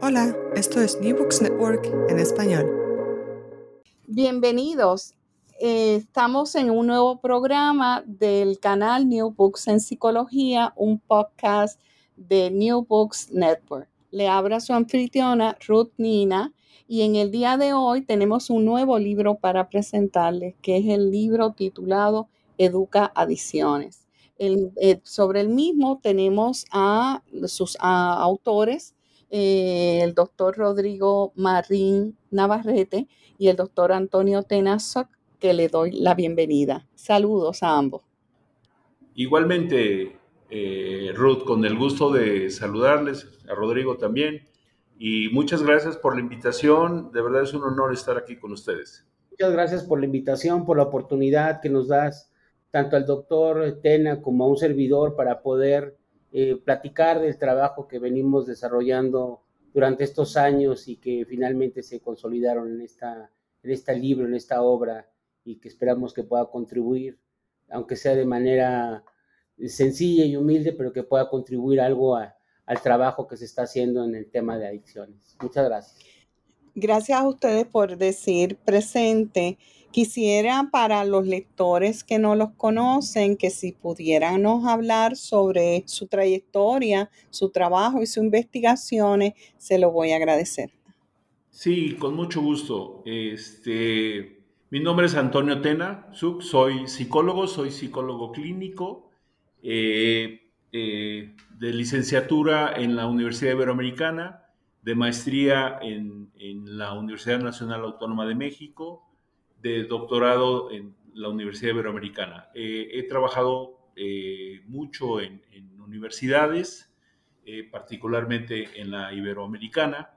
Hola, esto es New Books Network en español. Bienvenidos. Eh, estamos en un nuevo programa del canal New Books en Psicología, un podcast de New Books Network. Le habla su anfitriona Ruth Nina y en el día de hoy tenemos un nuevo libro para presentarles, que es el libro titulado Educa Adiciones. Eh, sobre el mismo tenemos a sus autores, eh, el doctor Rodrigo Marín Navarrete y el doctor Antonio Tenazoc, que le doy la bienvenida. Saludos a ambos. Igualmente, eh, Ruth, con el gusto de saludarles, a Rodrigo también, y muchas gracias por la invitación, de verdad es un honor estar aquí con ustedes. Muchas gracias por la invitación, por la oportunidad que nos das tanto al doctor Tena como a un servidor para poder eh, platicar del trabajo que venimos desarrollando durante estos años y que finalmente se consolidaron en, esta, en este libro, en esta obra y que esperamos que pueda contribuir, aunque sea de manera sencilla y humilde, pero que pueda contribuir algo al trabajo que se está haciendo en el tema de adicciones. Muchas gracias. Gracias a ustedes por decir presente. Quisiera para los lectores que no los conocen, que si pudieran nos hablar sobre su trayectoria, su trabajo y sus investigaciones, se lo voy a agradecer. Sí, con mucho gusto. Este, mi nombre es Antonio Tena, soy psicólogo, soy psicólogo clínico eh, eh, de licenciatura en la Universidad Iberoamericana, de maestría en la Universidad Nacional Autónoma de México, de doctorado en la Universidad Iberoamericana. Eh, he trabajado eh, mucho en, universidades, eh, particularmente en la Iberoamericana,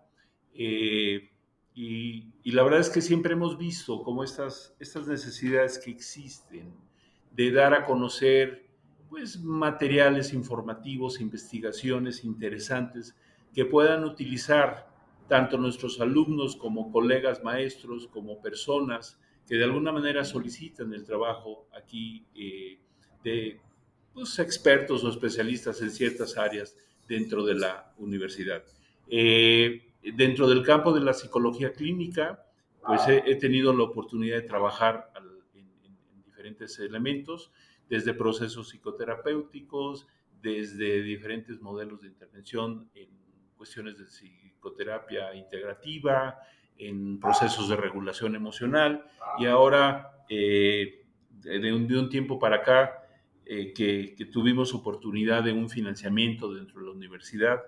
y, y, la verdad es que siempre hemos visto como estas, estas necesidades que existen de dar a conocer pues, materiales informativos, investigaciones interesantes que puedan utilizar tanto nuestros alumnos como colegas maestros, como personas que de alguna manera solicitan el trabajo aquí eh, de pues, expertos o especialistas en ciertas áreas dentro de la universidad. Eh, dentro del campo de la psicología clínica, pues he, tenido la oportunidad de trabajar en, en, diferentes elementos, desde procesos psicoterapéuticos, desde diferentes modelos de intervención en cuestiones de psicoterapia integrativa, en procesos de regulación emocional y ahora eh, de, un, tiempo para acá eh, que, tuvimos oportunidad de un financiamiento dentro de la universidad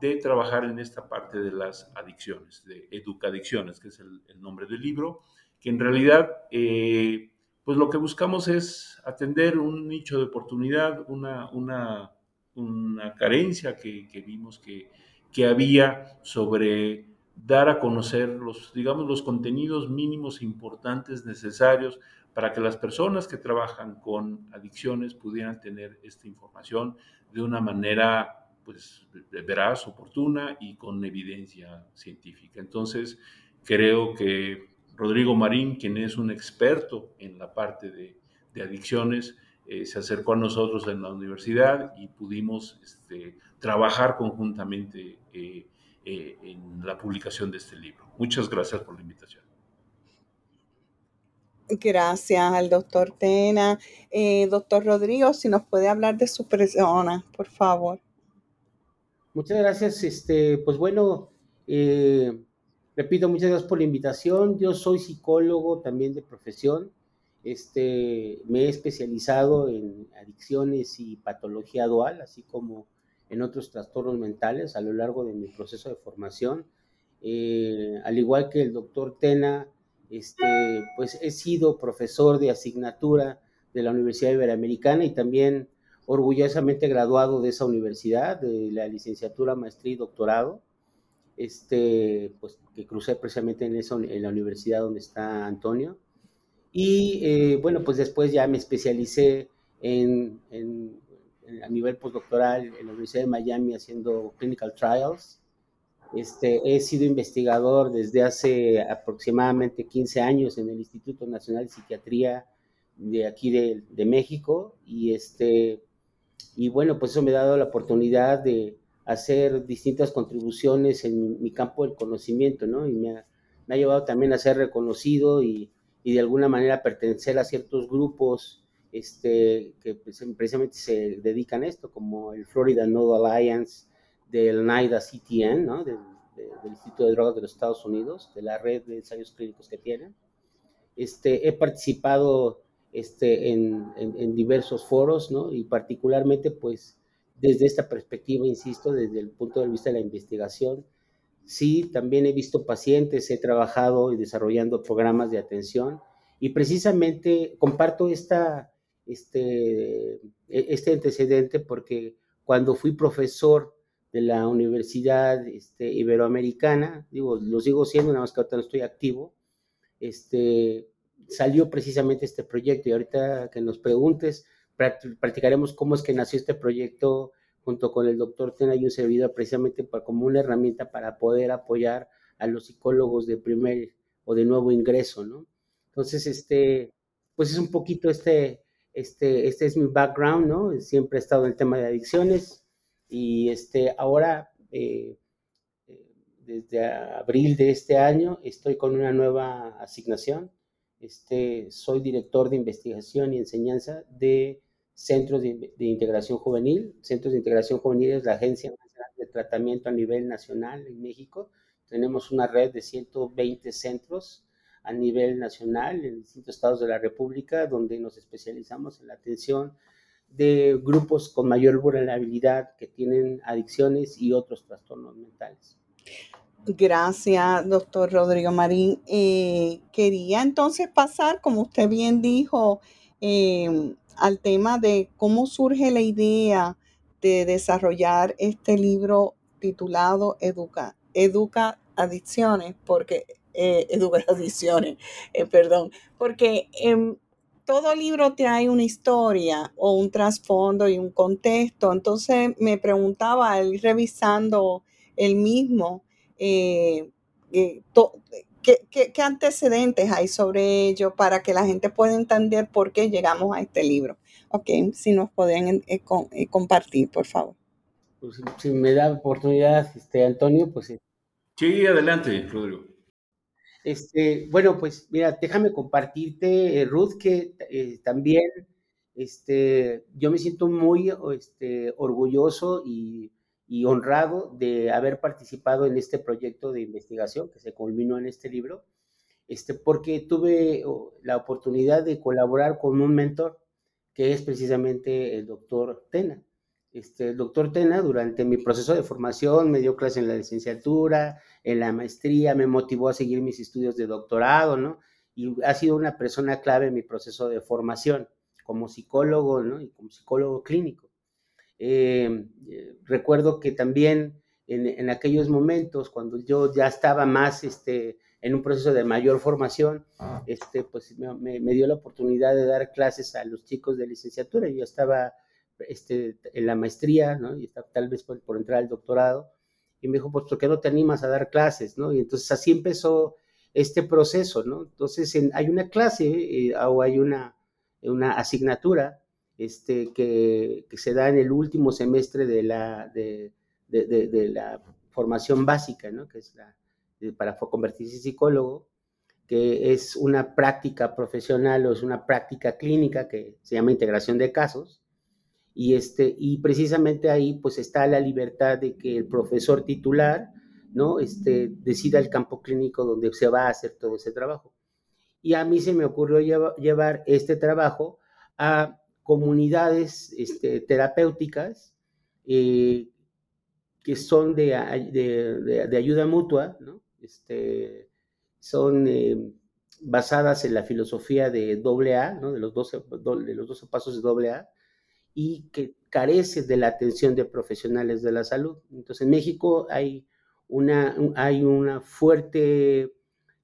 de trabajar en esta parte de las adicciones, de educadicciones, que es el, nombre del libro, que en realidad eh, pues lo que buscamos es atender un nicho de oportunidad, una, una, una carencia que, que vimos que, que había sobre dar a conocer los, digamos, los contenidos mínimos importantes necesarios para que las personas que trabajan con adicciones pudieran tener esta información de una manera pues veraz, oportuna y con evidencia científica. Entonces, creo que Rodrigo Marín, quien es un experto en la parte de, adicciones, eh, se acercó a nosotros en la universidad y pudimos este, trabajar conjuntamente eh, eh, en la publicación de este libro. Muchas gracias por la invitación. Gracias al doctor Tena. Eh, doctor Rodrigo, si nos puede hablar de su persona, por favor. Muchas gracias. Este, pues bueno, eh, repito, muchas gracias por la invitación. Yo soy psicólogo también de profesión. Este, me he especializado en adicciones y patología dual, así como en otros trastornos mentales a lo largo de mi proceso de formación. Eh, al igual que el doctor Tena, este, pues he sido profesor de asignatura de la Universidad Iberoamericana y también orgullosamente graduado de esa universidad, de la licenciatura, maestría y doctorado, este, pues que crucé precisamente en, eso, en la universidad donde está Antonio. Y eh, bueno, pues después ya me especialicé en, en a nivel postdoctoral en la Universidad de Miami haciendo clinical trials. Este, he sido investigador desde hace aproximadamente 15 años en el Instituto Nacional de Psiquiatría de aquí de, de México y, este, y bueno, pues eso me ha dado la oportunidad de hacer distintas contribuciones en mi, campo del conocimiento, ¿no? Y me ha, me ha, llevado también a ser reconocido y, y, de alguna manera pertenecer a ciertos grupos este, que pues, precisamente se dedican a esto, como el Florida Node Alliance del NIDA CTN, ¿no? Del, del Instituto de Drogas de los Estados Unidos, de la red de ensayos clínicos que tienen. Este, he participado este, en, en, diversos foros, ¿no? Y particularmente, pues, desde esta perspectiva, insisto, desde el punto de vista de la investigación, sí, también he visto pacientes, he trabajado y desarrollando programas de atención y precisamente comparto esta, este, e, este antecedente porque cuando fui profesor de la Universidad este, Iberoamericana, digo, lo sigo siendo, nada más que ahorita no estoy activo, este, salió precisamente este proyecto y ahorita que nos preguntes, practicaremos cómo es que nació este proyecto junto con el doctor Tena y un servidor precisamente para, como una herramienta para poder apoyar a los psicólogos de primer o de nuevo ingreso, ¿no? Entonces, este, pues es un poquito este, este, este es mi background, ¿no? Siempre he estado en el tema de adicciones y este, ahora, eh, eh, desde abril de este año, estoy con una nueva asignación. Este, soy director de investigación y enseñanza de Centros de, Integración Juvenil. Centros de Integración Juvenil es la agencia de tratamiento a nivel nacional en México. Tenemos una red de 120 centros a nivel nacional en distintos estados de la República, donde nos especializamos en la atención de grupos con mayor vulnerabilidad que tienen adicciones y otros trastornos mentales. Gracias, doctor Rodrigo Marín. Eh, quería entonces pasar, como usted bien dijo, eh, al tema de cómo surge la idea de desarrollar este libro titulado Educa, Educa Adicciones, porque eh, Educa Adicciones, eh, perdón, porque em, todo libro trae una historia o un trasfondo y un contexto. Entonces me preguntaba, al ir revisando el mismo, eh, eh ¿Qué, antecedentes hay sobre ello para que la gente pueda entender por qué llegamos a este libro? Ok, si nos pueden eh, eh, compartir, por favor. Pues, si me da oportunidad, este, Antonio, pues... Eh. Sí, adelante, Rodrigo. Este, bueno, pues mira, déjame compartirte, Ruth, que también este, yo me siento muy este, orgulloso y y honrado de haber participado en este proyecto de investigación que se culminó en este libro, este, porque tuve la oportunidad de colaborar con un mentor que es precisamente el doctor Tena. Este, el doctor Tena durante mi proceso de formación me dio clase en la licenciatura, en la maestría, me motivó a seguir mis estudios de doctorado, ¿no? Y ha sido una persona clave en mi proceso de formación como psicólogo, ¿no? Y como psicólogo clínico. Eh, recuerdo que también en, aquellos momentos, cuando yo ya estaba más este, en un proceso de mayor formación, ah. este, pues me, dio la oportunidad de dar clases a los chicos de licenciatura. Yo estaba este, en la maestría, ¿no? Y estaba tal vez por, entrar al doctorado. Y me dijo, pues, ¿por qué no te animas a dar clases, no? Y entonces así empezó este proceso, ¿no? Entonces hay una clase eh, o hay una, una asignatura este, que, se da en el último semestre de la, de, la formación básica, ¿no? que es la, para convertirse en psicólogo, que es una práctica profesional o es una práctica clínica que se llama integración de casos. Y, este, y precisamente ahí pues está la libertad de que el profesor titular ¿no? este, decida el campo clínico donde se va a hacer todo ese trabajo. Y a mí se me ocurrió llevar este trabajo a comunidades este, terapéuticas eh, que son de, de, ayuda mutua, ¿no? este, son eh, basadas en la filosofía de AA, ¿no? de, los 12, de los 12 pasos de AA, y que carecen de la atención de profesionales de la salud. Entonces, en México hay una, hay una fuerte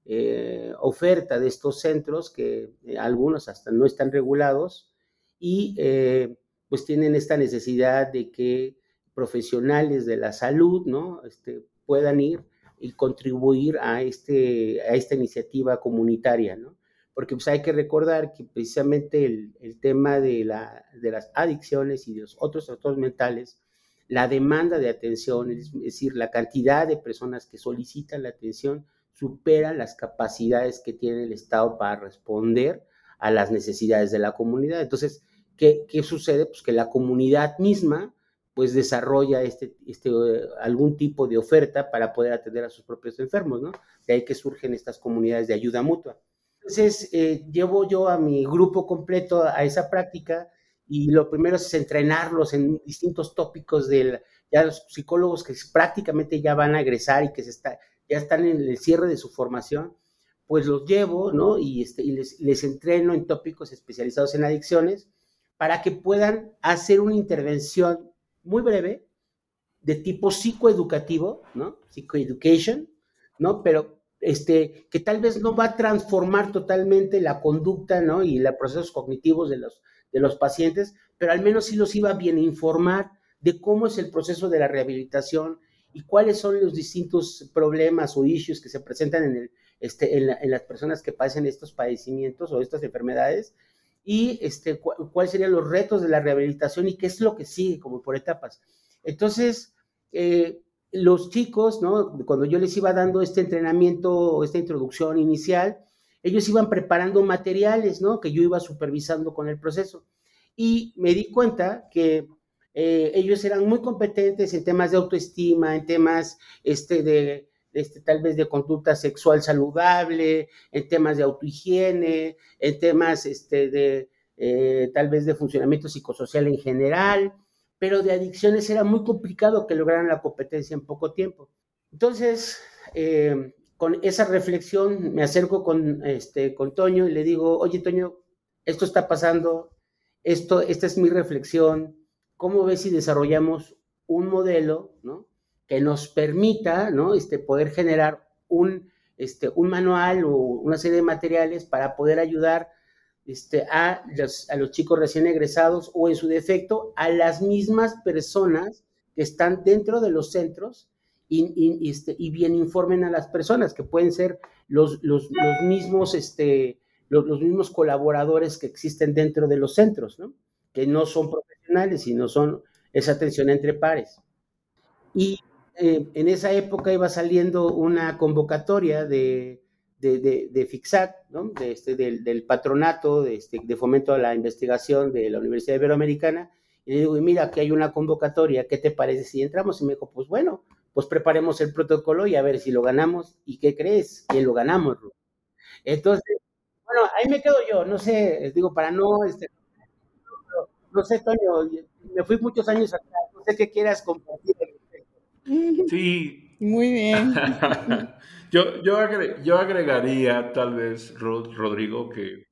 eh, oferta de estos centros que algunos hasta no están regulados y eh, pues tienen esta necesidad de que profesionales de la salud, ¿no? Este, puedan ir y contribuir a, este, a esta iniciativa comunitaria, ¿no? Porque pues hay que recordar que precisamente el, el tema de, la, de las adicciones y de los otros trastornos mentales la demanda de atención, es decir, la cantidad de personas que solicitan la atención supera las capacidades que tiene el Estado para responder a las necesidades de la comunidad. Entonces, ¿qué, qué sucede? Pues que la comunidad misma pues desarrolla este, este, algún tipo de oferta para poder atender a sus propios enfermos, ¿no? De ahí que surgen estas comunidades de ayuda mutua. Entonces, eh, llevo yo a mi grupo completo a esa práctica y lo primero es entrenarlos en distintos tópicos del, ya los psicólogos que prácticamente ya van a egresar y que se ya están en el cierre de su formación, pues los llevo, ¿no? Y, este, y les, les entreno en tópicos especializados en adicciones para que puedan hacer una intervención muy breve de tipo psicoeducativo, ¿no? Psicoeducation, ¿no? Pero este, que tal vez no va a transformar totalmente la conducta, ¿no? Y los procesos cognitivos de los, de los pacientes, pero al menos sí los iba a bien informar de cómo es el proceso de la rehabilitación y cuáles son los distintos problemas o issues que se presentan en, el, este, en, las personas que padecen estos padecimientos o estas enfermedades y este, cuáles serían los retos de la rehabilitación y qué es lo que sigue como por etapas. Entonces, eh, los chicos. Cuando yo les iba dando este entrenamiento, esta introducción inicial, ellos iban preparando materiales, ¿no? Que yo iba supervisando con el proceso. Y me di cuenta que eh, ellos eran muy competentes en temas de autoestima, en temas este, de, este, tal vez de conducta sexual saludable, en temas de autohigiene, en temas este, de eh, tal vez de funcionamiento psicosocial en general, pero de adicciones era muy complicado que lograran la competencia en poco tiempo. Entonces, eh, con esa reflexión me acerco con, este, con Toño y le digo, oye Toño, esto está pasando, esto, esta es mi reflexión, ¿cómo ves si desarrollamos un modelo, ¿no? que nos permita ¿no? este, poder generar un, este, un manual o una serie de materiales para poder ayudar este, a, los, a los chicos recién egresados o en su defecto a las mismas personas que están dentro de los centros y, y, este, y bien informen a las personas, que pueden ser los, los, los mismos, este, los, los, mismos colaboradores que existen dentro de los centros, ¿no? que no son profesionales, sino son esa atención entre pares. Y eh, en esa época iba saliendo una convocatoria de, de, de, FIXAT, ¿no? de este, del, del, patronato de, este, de fomento a la investigación de la Universidad Iberoamericana, y le digo, mira, aquí hay una convocatoria, ¿qué te parece si entramos? Y me dijo, pues bueno, pues preparemos el protocolo y a ver si lo ganamos. ¿Y qué crees? Que lo ganamos. Entonces, bueno, ahí me quedo yo, no sé, digo, para no, este, no, no sé, Toño, me fui muchos años atrás, no sé qué quieras compartir Sí. Muy bien. yo, yo, agregaría tal vez, Rodrigo, que,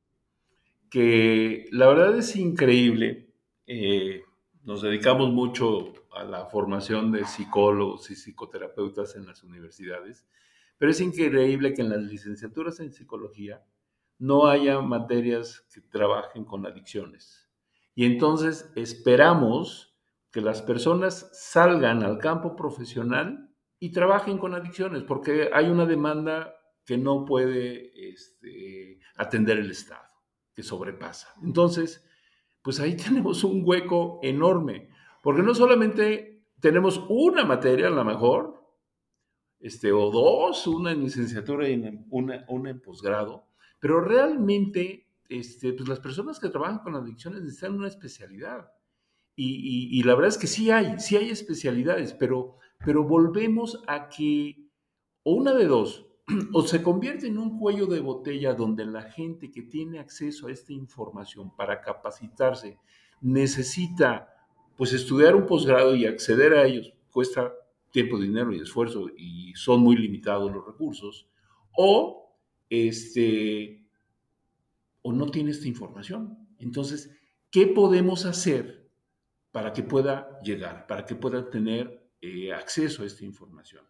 que la verdad es increíble. Eh, nos dedicamos mucho a la formación de psicólogos y psicoterapeutas en las universidades, pero es increíble que en las licenciaturas en psicología no haya materias que trabajen con adicciones. Y entonces esperamos que las personas salgan al campo profesional y trabajen con adicciones, porque hay una demanda que no puede este, atender el Estado, que sobrepasa. Entonces, pues ahí tenemos un hueco enorme, porque no solamente tenemos una materia, a lo mejor, este, o dos, una en licenciatura y una, una en posgrado, pero realmente este, pues las personas que trabajan con adicciones necesitan una especialidad. Y, la verdad es que sí hay, sí hay especialidades, pero, pero volvemos a que, o una de dos, o se convierte en un cuello de botella donde la gente que tiene acceso a esta información para capacitarse necesita pues estudiar un posgrado y acceder a ellos cuesta tiempo, dinero y esfuerzo y son muy limitados los recursos, o este o no tiene esta información. Entonces, ¿qué podemos hacer para que pueda llegar, para que pueda tener eh, acceso a esta información.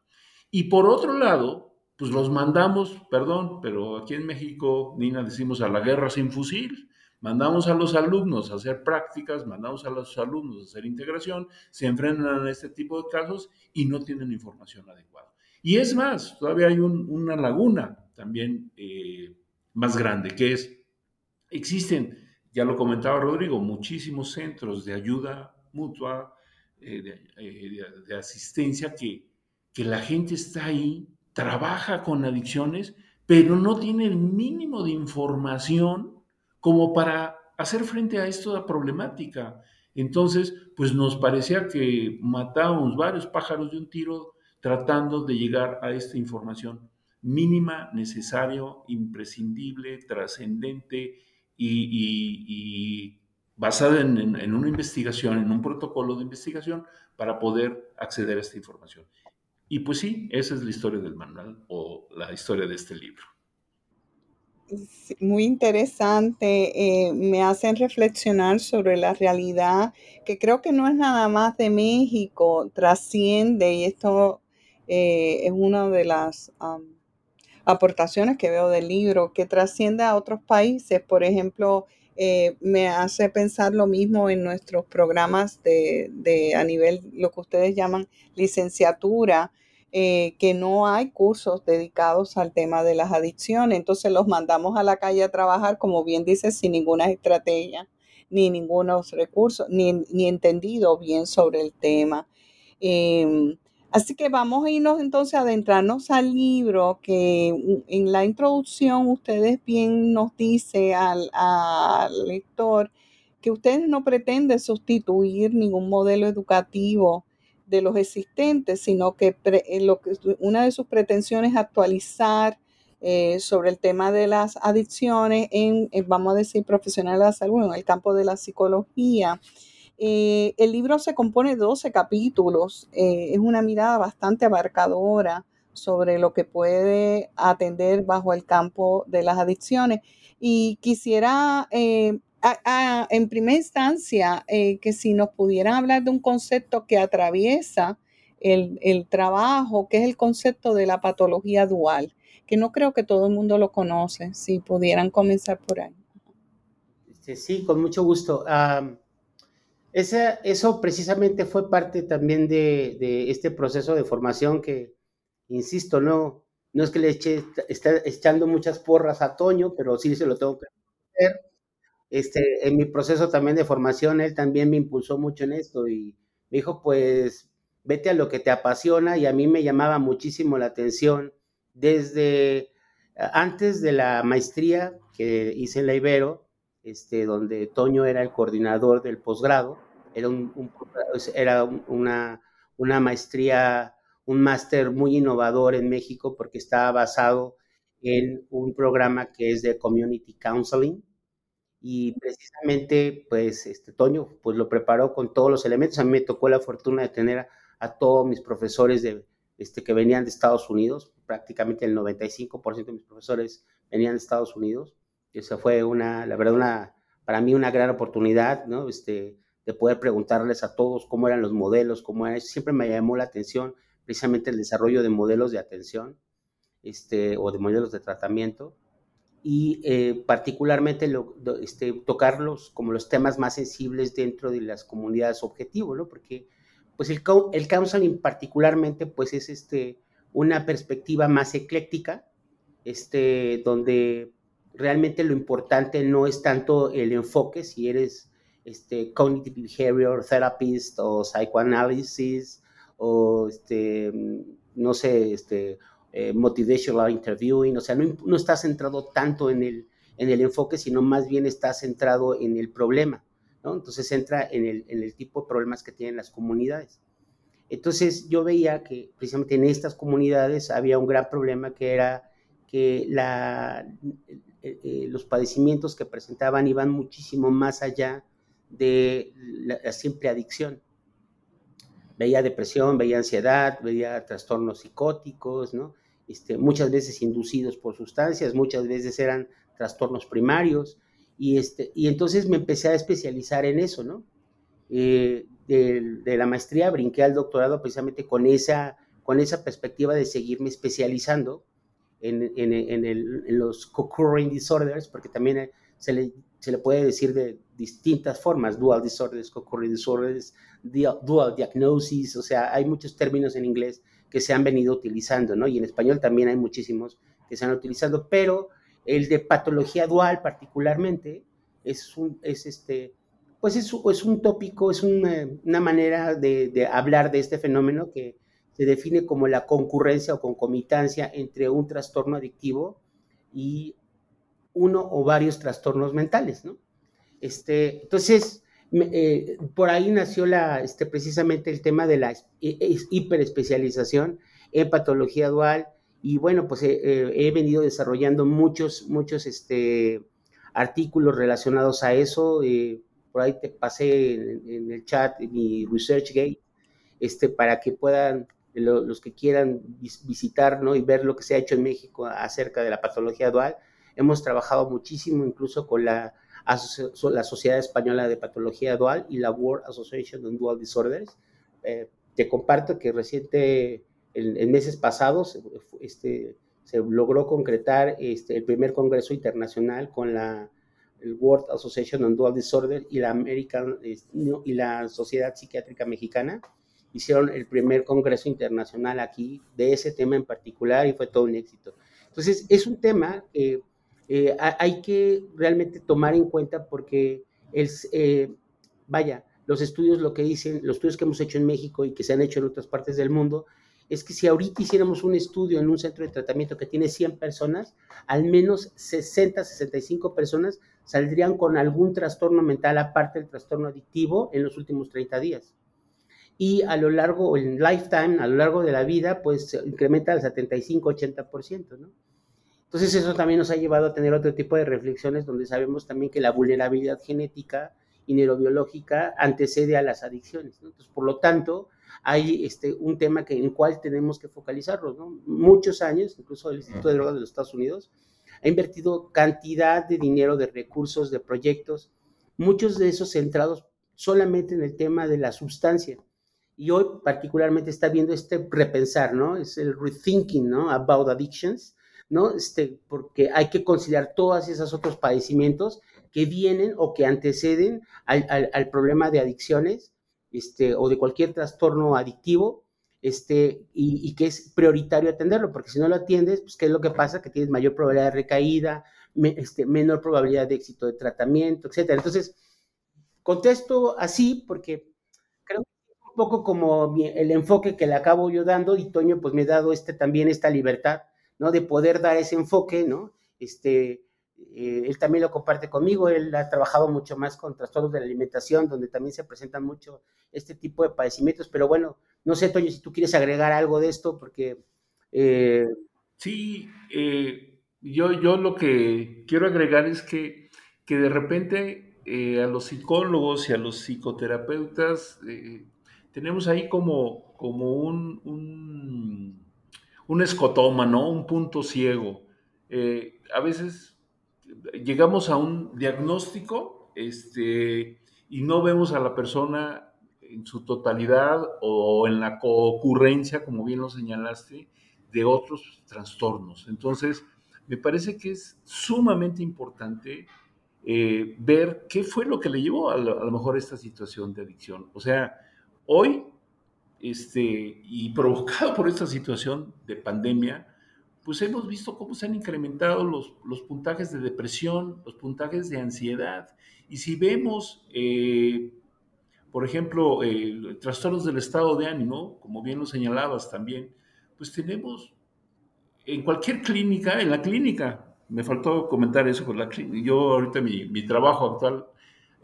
Y por otro lado, pues los mandamos, perdón, pero aquí en México, Nina, decimos a la guerra sin fusil. Mandamos a los alumnos a hacer prácticas, mandamos a los alumnos a hacer integración, se enfrentan a este tipo de casos y no tienen información adecuada. Y es más, todavía hay una laguna también eh, más grande, que es, existen ya lo comentaba Rodrigo, muchísimos centros de ayuda mutua, de, asistencia que, que la gente está ahí, trabaja con adicciones, pero no tiene el mínimo de información como para hacer frente a esta problemática. Entonces, pues nos parecía que matábamos varios pájaros de un tiro tratando de llegar a esta información mínima, necesario, imprescindible, trascendente y, basada en, en, una investigación, en un protocolo de investigación para poder acceder a esta información. Y pues sí, esa es la historia del manual o la historia de este libro muy interesante, eh, me hacen reflexionar sobre la realidad que creo que no es nada más de México, trasciende y esto eh, es una de las aportaciones que veo del libro, que trasciende a otros países. Por ejemplo, eh, me hace pensar lo mismo en nuestros programas de, de, a nivel, lo que ustedes llaman licenciatura, eh, que no hay cursos dedicados al tema de las adicciones. Entonces los mandamos a la calle a trabajar, como bien dice, sin ninguna estrategia, ni ningunos recursos, ni, ni entendido bien sobre el tema. Em, así que vamos a irnos entonces a adentrarnos al libro que en la introducción ustedes bien nos dice al, lector que ustedes no pretenden sustituir ningún modelo educativo de los existentes, sino que, eh, lo que una de sus pretensiones es actualizar eh, sobre el tema de las adicciones en, vamos a decir, profesional de la salud, en el campo de la psicología. Eh, el libro se compone de 12 capítulos, es una mirada bastante abarcadora sobre lo que puede atender bajo el campo de las adicciones. Y quisiera en primera instancia, eh, que si nos pudieran hablar de un concepto que atraviesa el, trabajo, que es el concepto de la patología dual, que no creo que todo el mundo lo conoce, si pudieran comenzar por ahí. Este, sí, con mucho gusto. Eso precisamente fue parte también de, este proceso de formación que, insisto, no, no es que le eche, echando muchas porras a Toño, pero sí se lo tengo que hacer este, en mi proceso también de formación, él también me impulsó mucho en esto y me dijo, pues, vete a lo que te apasiona y a mí me llamaba muchísimo la atención desde antes de la maestría que hice en la Ibero, este, donde Toño era el coordinador del posgrado, era, era una, una maestría, un máster muy innovador en México porque estaba basado en un programa que es de Community Counseling, y precisamente, pues, este Toño, pues lo preparó con todos los elementos. A mí me tocó la fortuna de tener a, todos mis profesores de, este, que venían de Estados Unidos, prácticamente el 95% de mis profesores venían de Estados Unidos. Esa fue una, la verdad, una, para mí una gran oportunidad, ¿no? Este, de poder preguntarles a todos cómo eran los modelos, cómo era. Siempre me llamó la atención precisamente el desarrollo de modelos de atención, este, o de modelos de tratamiento y eh, particularmente lo, este, tocarlos como los temas más sensibles dentro de las comunidades objetivo, ¿no? Porque pues el, el counseling particularmente pues es este, una perspectiva más ecléctica, este, donde realmente lo importante no es tanto el enfoque, si eres este, cognitive behavior therapist o psychoanalysis o este, no sé, este, eh, motivational interviewing, o sea, no, no, está centrado tanto en el, en el enfoque, sino más bien está centrado en el problema, ¿no? Entonces entra en el, en el tipo de problemas que tienen las comunidades. Entonces yo veía que precisamente en estas comunidades había un gran problema que era que la, eh, eh, los padecimientos que presentaban iban muchísimo más allá de la simple adicción veía depresión, veía ansiedad, veía trastornos psicóticos, ¿no? Este, muchas veces inducidos por sustancias, muchas veces eran trastornos primarios, y, este, y entonces me empecé a especializar en eso, ¿no? Eh, de, la maestría brinqué al doctorado precisamente con esa, con esa perspectiva de seguirme especializando en, en, en, el, en los disorders, porque también se le, se le, puede decir de distintas formas, dual disorders, co-occurring disorders, dual diagnosis, o sea, hay muchos términos en inglés que se han venido utilizando, ¿no? Y en español también hay muchísimos que se han utilizado, pero el de patología dual particularmente es, un, es este, pues es, es un tópico, es una, una manera de, de, hablar de este fenómeno que se define como la concurrencia o concomitancia entre un trastorno adictivo y uno o varios trastornos mentales, ¿no? Este, entonces, eh, por ahí nació la, este, precisamente el tema de la hiperespecialización en patología dual y bueno, pues eh, eh, he venido desarrollando muchos, muchos este, artículos relacionados a eso. por ahí te pasé en, el chat mi ResearchGate este, para que puedan los que quieran visitar ¿no? y ver lo que se ha hecho en México acerca de la patología dual. Hemos trabajado muchísimo incluso con la, la Sociedad Española de Patología Dual y la World Association on Dual Disorders. Eh, te comparto que reciente, en, meses pasados, este, se logró concretar este, el primer congreso internacional con la el World Association on Dual Disorders y la American y la Sociedad Psiquiátrica Mexicana hicieron el primer congreso internacional aquí de ese tema en particular y fue todo un éxito. Entonces, es un tema que eh, hay que realmente tomar en cuenta porque, el, eh, vaya, los estudios lo que dicen, los estudios que hemos hecho en México y que se han hecho en otras partes del mundo, es que si ahorita hiciéramos un estudio en un centro de tratamiento que tiene 100 personas, al menos 60, 65 personas saldrían con algún trastorno mental aparte del trastorno adictivo en los últimos 30 días y a lo largo, en lifetime, a lo largo de la vida, pues incrementa al 75-80%, ¿no? Entonces eso también nos ha llevado a tener otro tipo de reflexiones donde sabemos también que la vulnerabilidad genética y neurobiológica antecede a las adicciones, ¿no? Entonces, por lo tanto, hay este, un tema que, en el cual tenemos que focalizarnos, ¿no? Muchos años, incluso el Instituto de Drogas de los Estados Unidos, ha invertido cantidad de dinero, de recursos, de proyectos, muchos de esos centrados solamente en el tema de la sustancia y hoy particularmente está viendo este repensar, ¿no? Es el rethinking, ¿no? About addictions, ¿no? Este, porque hay que considerar todos esos otros padecimientos que vienen o que anteceden al, al, problema de adicciones, este, o de cualquier trastorno adictivo, este, y, y, que es prioritario atenderlo, porque si no lo atiendes, pues, ¿qué es lo que pasa? Que tienes mayor probabilidad de recaída, este, menor probabilidad de éxito de tratamiento, etcétera. Entonces, contesto así porque poco como el enfoque que le acabo yo dando y Toño pues me ha dado este, también esta libertad, ¿no? De poder dar ese enfoque, ¿no? Este, eh, él también lo comparte conmigo, él ha trabajado mucho más con trastornos de la alimentación, donde también se presentan mucho este tipo de padecimientos, pero bueno, no sé, Toño, si tú quieres agregar algo de esto, porque... Eh... Sí, eh, yo, yo lo que quiero agregar es que, que de repente eh, a los psicólogos y a los psicoterapeutas tenemos ahí como, como un, un, escotoma, ¿no? Un punto ciego. Eh, a veces llegamos a un diagnóstico este, y no vemos a la persona en su totalidad o en la concurrencia, como bien lo señalaste, de otros trastornos. Entonces, me parece que es sumamente importante eh, ver qué fue lo que le llevó a, a lo mejor a esta situación de adicción. O sea, Hoy, este, y provocado por esta situación de pandemia, pues hemos visto cómo se han incrementado los, los puntajes de depresión, los puntajes de ansiedad. Y si vemos, eh, por ejemplo, trastornos del estado de ánimo, como bien lo señalabas también, pues tenemos en cualquier clínica, en la clínica, me faltó comentar eso con la clínica, yo ahorita mi, mi trabajo actual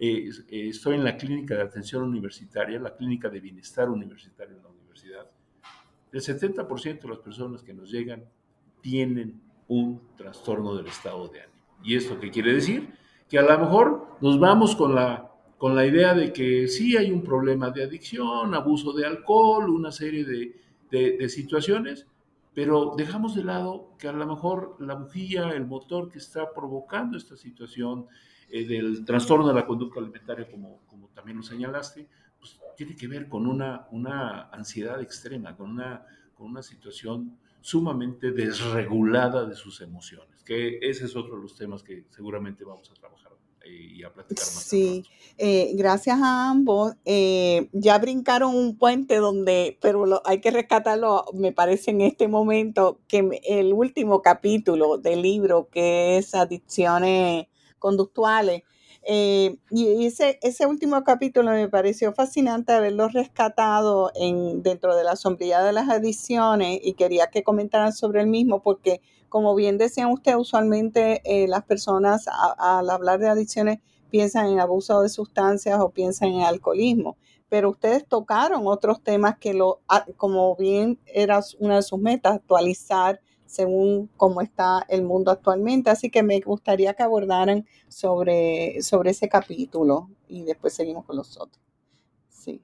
eh, eh, estoy en la clínica de atención universitaria, la clínica de bienestar universitario en la universidad. El 70% de las personas que nos llegan tienen un trastorno del estado de ánimo. ¿Y esto qué quiere decir? Que a lo mejor nos vamos con la, con la idea de que sí hay un problema de adicción, abuso de alcohol, una serie de, de, de situaciones, pero dejamos de lado que a lo mejor la bujía, el motor que está provocando esta situación, eh, del trastorno de la conducta alimentaria, como, como también lo señalaste, pues tiene que ver con una, una ansiedad extrema, con una, con una situación sumamente desregulada de sus emociones, que ese es otro de los temas que seguramente vamos a trabajar eh, y a platicar más. Sí, eh, gracias a ambos. ya brincaron un puente donde, pero lo, hay que rescatarlo, me parece en este momento, que el último capítulo del libro, que es Adicciones conductuales, Eh, y ese, ese último capítulo me pareció fascinante haberlo rescatado en, dentro de la sombrilla de las adiciones y quería que comentaran sobre el mismo porque, como bien decían ustedes, usualmente eh, las personas al hablar de adicciones piensan en abuso de sustancias o piensan en alcoholismo, pero ustedes tocaron otros temas que, lo, como bien era una de sus metas, actualizar según cómo está el mundo actualmente. Así que me gustaría que abordaran sobre, sobre ese capítulo y después seguimos con los otros. Sí.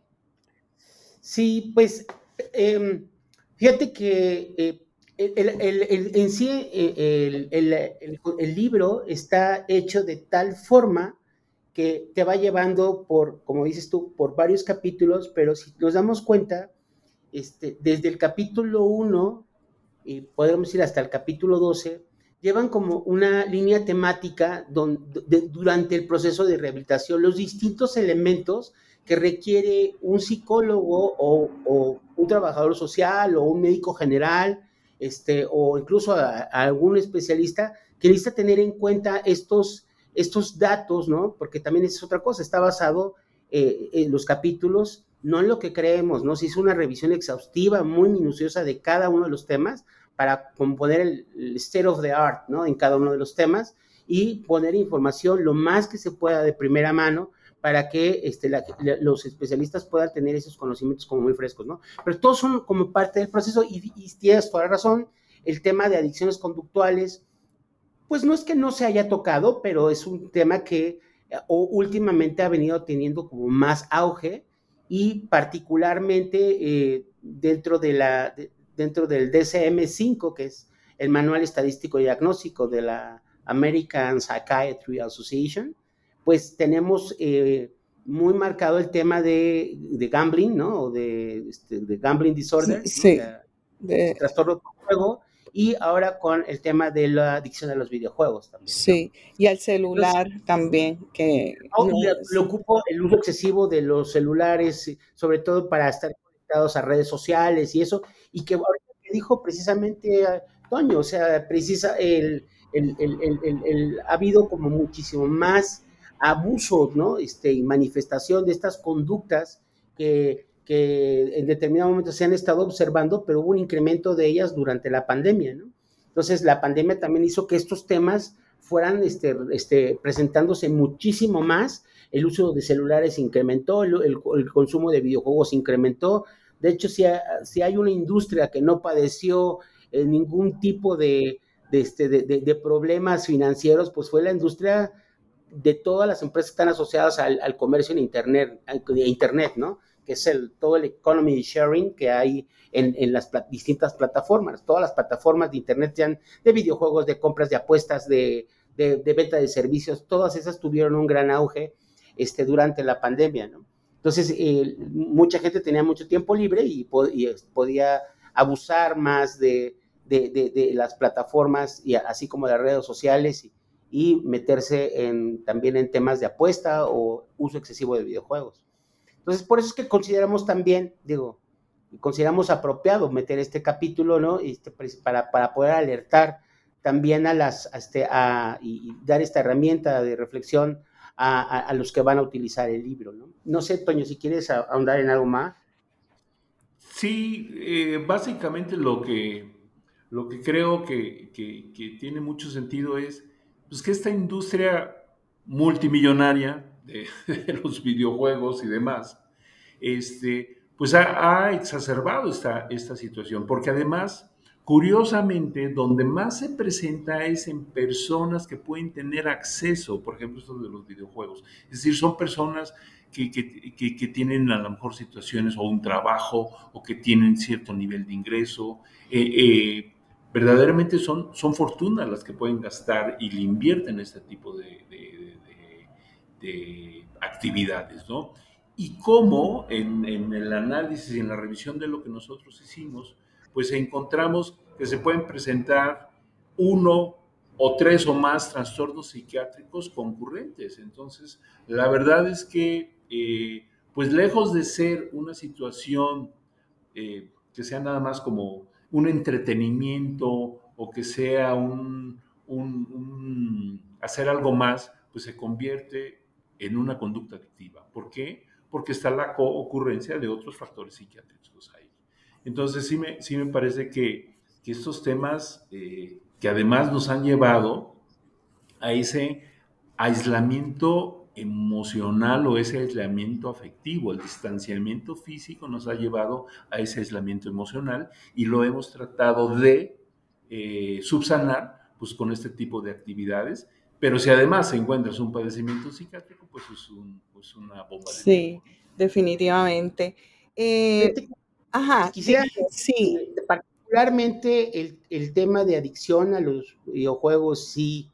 Sí, pues em, fíjate que eh, el, en sí eh, el, libro está hecho de tal forma que te va llevando por, como dices tú, por varios capítulos, pero si nos damos cuenta, este, desde el capítulo 1 y podemos ir hasta el capítulo 12, llevan como una línea temática durante el proceso de rehabilitación, los distintos elementos que requiere un psicólogo o, un trabajador social o un médico general, este, o incluso algún especialista que necesita tener en cuenta estos, estos datos, ¿no? Porque también es otra cosa, está basado eh, en los capítulos no en lo que creemos, ¿no? Se hizo una revisión exhaustiva, muy minuciosa de cada uno de los temas para componer el, state of the art, ¿no? En cada uno de los temas y poner información lo más que se pueda de primera mano para que este, los especialistas puedan tener esos conocimientos como muy frescos, ¿no? Pero todos son como parte del proceso y, y tienes toda la razón, el tema de adicciones conductuales, pues no es que no se haya tocado, pero es un tema que últimamente ha venido teniendo como más auge y particularmente eh, dentro, de la, dentro del DCM5, que es el Manual Estadístico y Diagnóstico de la American Psychiatry Association, pues tenemos eh, muy marcado el tema de, gambling, ¿no? O de, este, gambling disorder, sí, de, trastorno de juego, y ahora con el tema de la adicción a los videojuegos también. Sí, y al celular también, que... le, ocupo el uso excesivo de los celulares, sobre todo para estar conectados a redes sociales y eso, y que ahorita que dijo precisamente Toño, o sea, precisa el, ha habido como muchísimo más abuso, ¿no? Este, y manifestación de estas conductas que que en determinado momento se han estado observando, pero hubo un incremento de ellas durante la pandemia, ¿no? Entonces, la pandemia también hizo que estos temas fueran este, este, presentándose muchísimo más. El uso de celulares incrementó, el, consumo de videojuegos incrementó. De hecho, si, hay una industria que no padeció eh, ningún tipo de, este, de, problemas financieros, pues fue la industria de todas las empresas que están asociadas al, al comercio en Internet, Internet, ¿no? Que es el, todo el economy sharing que hay en, las distintas plataformas. Todas las plataformas de Internet, ya de videojuegos, de compras, de apuestas, de, venta de servicios, todas esas tuvieron un gran auge este, durante la pandemia, ¿no? Entonces, mucha gente tenía mucho tiempo libre y, podía abusar más de, las plataformas y así como de las redes sociales y, y meterse en, también en temas de apuesta o uso excesivo de videojuegos. Entonces, por eso es que consideramos también, digo, consideramos apropiado meter este capítulo, ¿no? Este, pues, para, para poder alertar también a las, este, a, y, dar esta herramienta de reflexión a, los que van a utilizar el libro, ¿no? No sé, Toño, si quieres ahondar en algo más. Sí, eh, básicamente lo que, lo que creo que, que, tiene mucho sentido es pues, que esta industria multimillonaria de, los videojuegos y demás, este, pues ha, exacerbado esta, esta situación, porque además, curiosamente, donde más se presenta es en personas que pueden tener acceso, por ejemplo, esto de los videojuegos. Es decir, son personas que, que, tienen a lo mejor situaciones o un trabajo o que tienen cierto nivel de ingreso. Eh, eh, verdaderamente son, son fortunas las que pueden gastar y le invierten este tipo de, actividades, ¿no? Y cómo en, el análisis y en la revisión de lo que nosotros hicimos, pues encontramos que se pueden presentar uno o tres o más trastornos psiquiátricos concurrentes. Entonces, la verdad es que, eh, pues lejos de ser una situación eh, que sea nada más como un entretenimiento o que sea un, un hacer algo más, pues se convierte en una conducta adictiva. ¿Por qué? Porque está la ocurrencia de otros factores psiquiátricos ahí. Entonces sí me, sí me parece que, que estos temas eh, que además nos han llevado a ese aislamiento emocional o ese aislamiento afectivo, el distanciamiento físico nos ha llevado a ese aislamiento emocional y lo hemos tratado de eh, subsanar pues con este tipo de actividades pero si además encuentras un padecimiento psiquiátrico, pues es, pues una bomba. De sí, definitivamente. Eh, ajá. Quisiera, sí. Particularmente el, el, tema de adicción a los videojuegos, sí,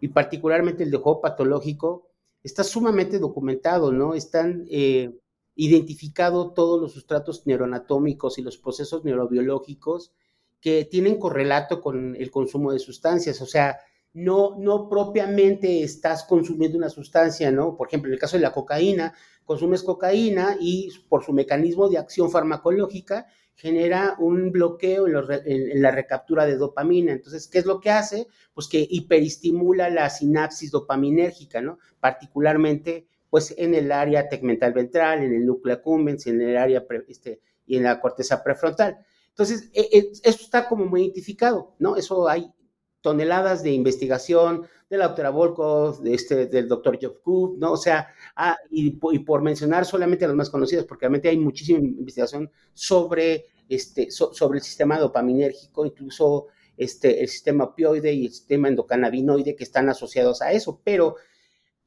y particularmente el de juego patológico, está sumamente documentado, ¿no? Están eh, identificados todos los sustratos neuroanatómicos y los procesos neurobiológicos que tienen correlato con el consumo de sustancias. O sea, no, no propiamente estás consumiendo una sustancia, ¿no? Por ejemplo, en el caso de la cocaína, consumes cocaína y por su mecanismo de acción farmacológica genera un bloqueo en, la recaptura de dopamina. Entonces, ¿qué es lo que hace? Pues que hiperestimula la sinapsis dopaminérgica, ¿no? Particularmente, pues en el área tegmental ventral, en el núcleo accumbens, en el área este, y en la corteza prefrontal. Entonces, e, e, eso está como muy identificado, ¿no? Eso hay toneladas de investigación de la doctora Volkov, de este, del doctor Jeff Coop, ¿no? O sea, ah, y, por mencionar solamente a los más conocidos, porque realmente hay muchísima investigación sobre, este, sobre el sistema dopaminérgico, incluso este, el sistema opioide y el sistema endocannabinoide que están asociados a eso, pero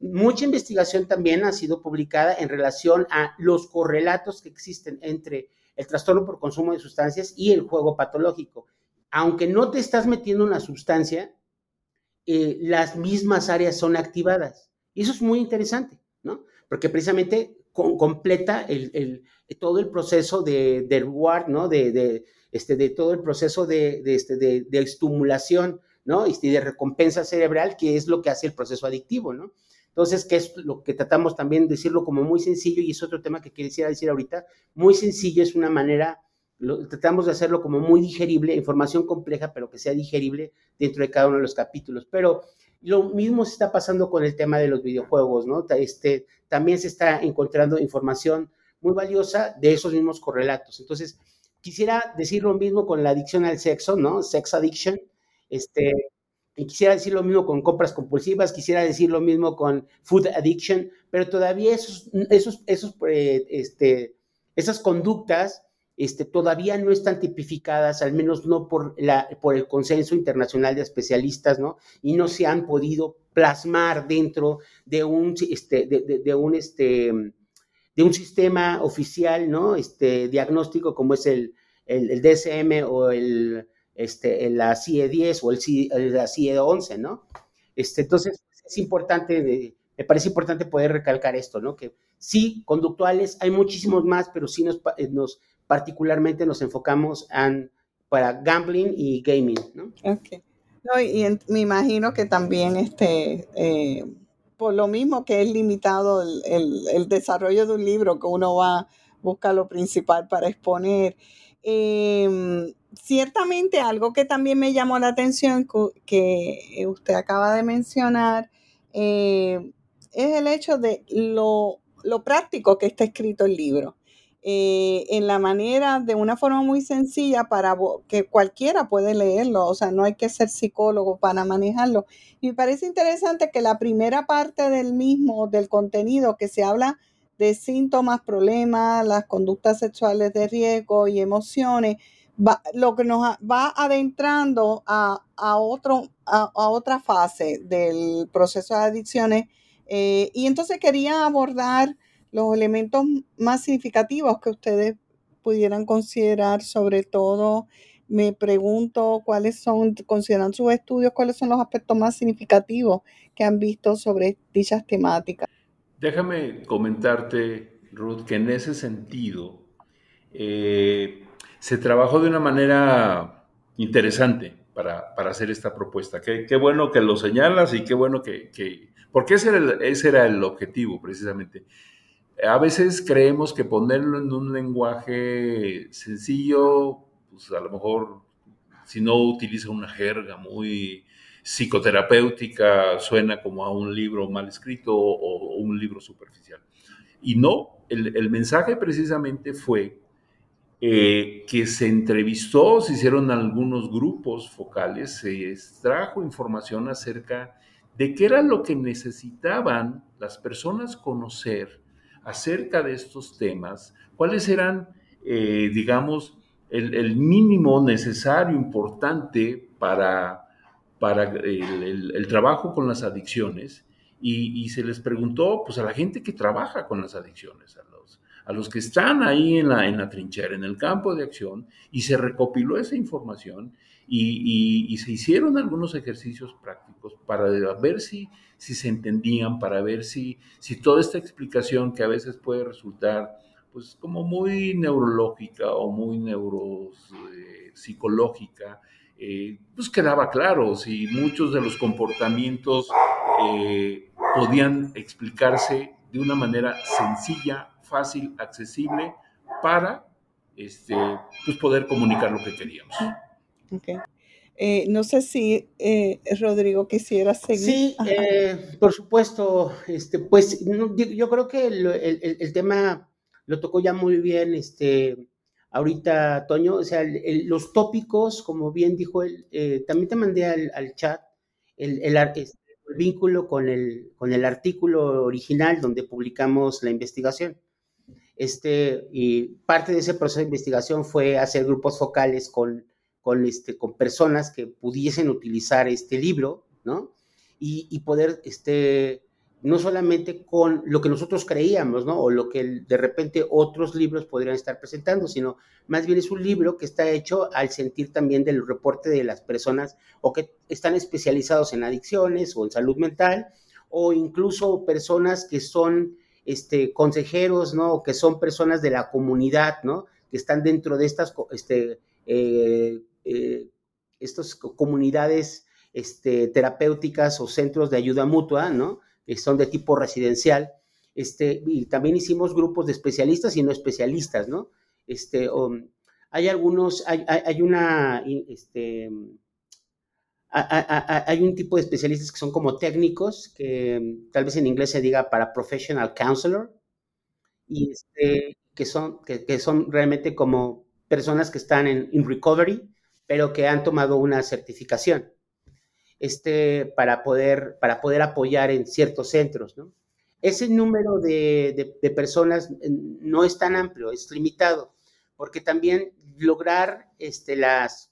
mucha investigación también ha sido publicada en relación a los correlatos que existen entre el trastorno por consumo de sustancias y el juego patológico aunque no te estás metiendo una sustancia, eh, las mismas áreas son activadas. Y eso es muy interesante, ¿no? Porque precisamente completa todo el proceso de, reward, ¿no? De, este, de todo el proceso de, este, de, estimulación, ¿no? Y de recompensa cerebral, que es lo que hace el proceso adictivo, ¿no? Entonces, que es lo que tratamos también de decirlo como muy sencillo, y es otro tema que quisiera decir ahorita, muy sencillo, es una manera tratamos de hacerlo como muy digerible, información compleja, pero que sea digerible dentro de cada uno de los capítulos. Pero lo mismo se está pasando con el tema de los videojuegos, ¿no? Este, también se está encontrando información muy valiosa de esos mismos correlatos. Entonces, quisiera decir lo mismo con la adicción al sexo, ¿no? Sex addiction. Este, y quisiera decir lo mismo con compras compulsivas, quisiera decir lo mismo con food addiction, pero todavía esos, esos, esos, eh, este, esas conductas este, todavía no están tipificadas, al menos no por, la, por el consenso internacional de especialistas, ¿no? Y no se han podido plasmar dentro de un, este, de, un, este, de un sistema oficial, ¿no? Este, diagnóstico como es el, el, DSM o el, este, la CIE 10 o el, la CIE 11, ¿no? Este, entonces, es importante, me parece importante poder recalcar esto, ¿no? Que sí, conductuales, hay muchísimos más, pero sí nos, nos particularmente nos enfocamos en, para gambling y gaming, ¿no? Ok. No, y, me imagino que también este, eh, por lo mismo que es limitado el, desarrollo de un libro, que uno va, busca lo principal para exponer. Em, ciertamente algo que también me llamó la atención que, usted acaba de mencionar eh, es el hecho de lo, lo práctico que está escrito el libro. Eh, en la manera, de una forma muy sencilla para que cualquiera puede leerlo, o sea, no hay que ser psicólogo para manejarlo. Y me parece interesante que la primera parte del mismo, del contenido que se habla de síntomas, problemas, las conductas sexuales de riesgo y emociones, lo que nos va adentrando a, otro, a, otra fase del proceso de adicciones. Eh, y entonces quería abordar los elementos más significativos que ustedes pudieran considerar, sobre todo me pregunto cuáles son, consideran sus estudios, cuáles son los aspectos más significativos que han visto sobre dichas temáticas. Déjame comentarte, Ruth, que en ese sentido eh, se trabajó de una manera interesante para, hacer esta propuesta. Qué, qué, bueno que lo señalas y qué bueno que... porque ese ese era el objetivo precisamente a veces creemos que ponerlo en un lenguaje sencillo, pues a lo mejor si no utiliza una jerga muy psicoterapéutica, suena como a un libro mal escrito o, un libro superficial. Y no, el, mensaje precisamente fue eh, que se entrevistó, se hicieron algunos grupos focales, se extrajo información acerca de qué era lo que necesitaban las personas conocer acerca de estos temas, cuáles eran, eh, digamos, el, mínimo necesario, importante para, para el, trabajo con las adicciones. Y, se les preguntó pues, a la gente que trabaja con las adicciones, a los, a los que están ahí en la, en la trinchera, en el campo de acción, y se recopiló esa información y, se hicieron algunos ejercicios prácticos para ver si, si se entendían, para ver si, si toda esta explicación que a veces puede resultar pues como muy neurológica o muy neuropsicológica, eh, pues quedaba claro si muchos de los comportamientos eh, podían explicarse de una manera sencilla, fácil, accesible para este, pues poder comunicar lo que queríamos. Okay. Eh, no sé si eh, Rodrigo quisiera seguir. Sí, eh, por supuesto. Este, pues yo creo que el, tema lo tocó ya muy bien. Este, ahorita, Toño, o sea, los tópicos, como bien dijo él, también te mandé al, chat el, este, el, vínculo con el, con el artículo original donde publicamos la investigación. Este, y parte de ese proceso de investigación fue hacer grupos focales con con, este, con personas que pudiesen utilizar este libro, ¿no? Y, poder, este, no solamente con lo que nosotros creíamos, ¿no? O lo que de repente otros libros podrían estar presentando, sino más bien es un libro que está hecho al sentir también del reporte de las personas o que están especializados en adicciones o en salud mental, o incluso personas que son este, consejeros, ¿no? O que son personas de la comunidad, ¿no? Que están dentro de estas este, eh, eh, estas comunidades este, terapéuticas o centros de ayuda mutua, ¿no? Que son de tipo residencial. Este, y también hicimos grupos de especialistas y no especialistas, ¿no? Este, hay algunos, hay, hay, una, este, hay un tipo de especialistas que son como técnicos, que tal vez en inglés se diga para professional counselor, y este, que, son, que, que son realmente como personas que están en recovery, pero que han tomado una certificación este, para, poder, para poder apoyar en ciertos centros. ¿no? Ese número de, de, personas no es tan amplio, es limitado, porque también lograr este, las,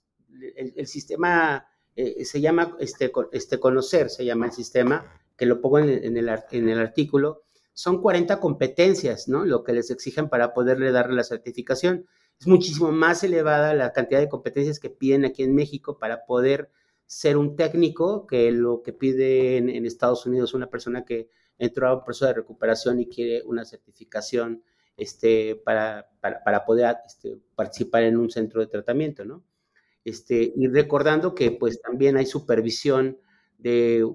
el, sistema, eh, se llama este, este, conocer, se llama el sistema, que lo pongo en, en, el, en el artículo, son 40 competencias, ¿no? Lo que les exigen para poderle darle la certificación es muchísimo más elevada la cantidad de competencias que piden aquí en México para poder ser un técnico que lo que pide en, Estados Unidos una persona que entró a un proceso de recuperación y quiere una certificación este, para, para, poder este, participar en un centro de tratamiento, ¿no? Este, y recordando que pues también hay supervisión de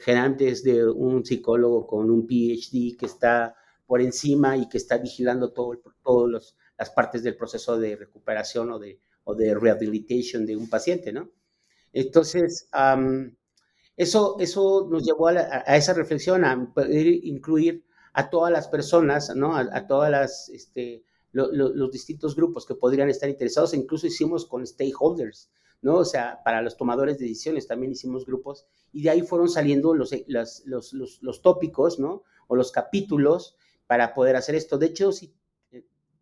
generalmente de un psicólogo con un PhD que está por encima y que está vigilando todo, todos los las partes del proceso de recuperación o de, o de rehabilitation de un paciente, ¿no? Entonces, eso, eso nos llevó a, esa reflexión, a poder incluir a todas las personas, ¿no? A, todas las, este, los distintos grupos que podrían estar interesados, incluso hicimos con stakeholders, ¿no? O sea, para los tomadores de decisiones también hicimos grupos y de ahí fueron saliendo los, los, los, los tópicos, ¿no? O los capítulos para poder hacer esto. De hecho, si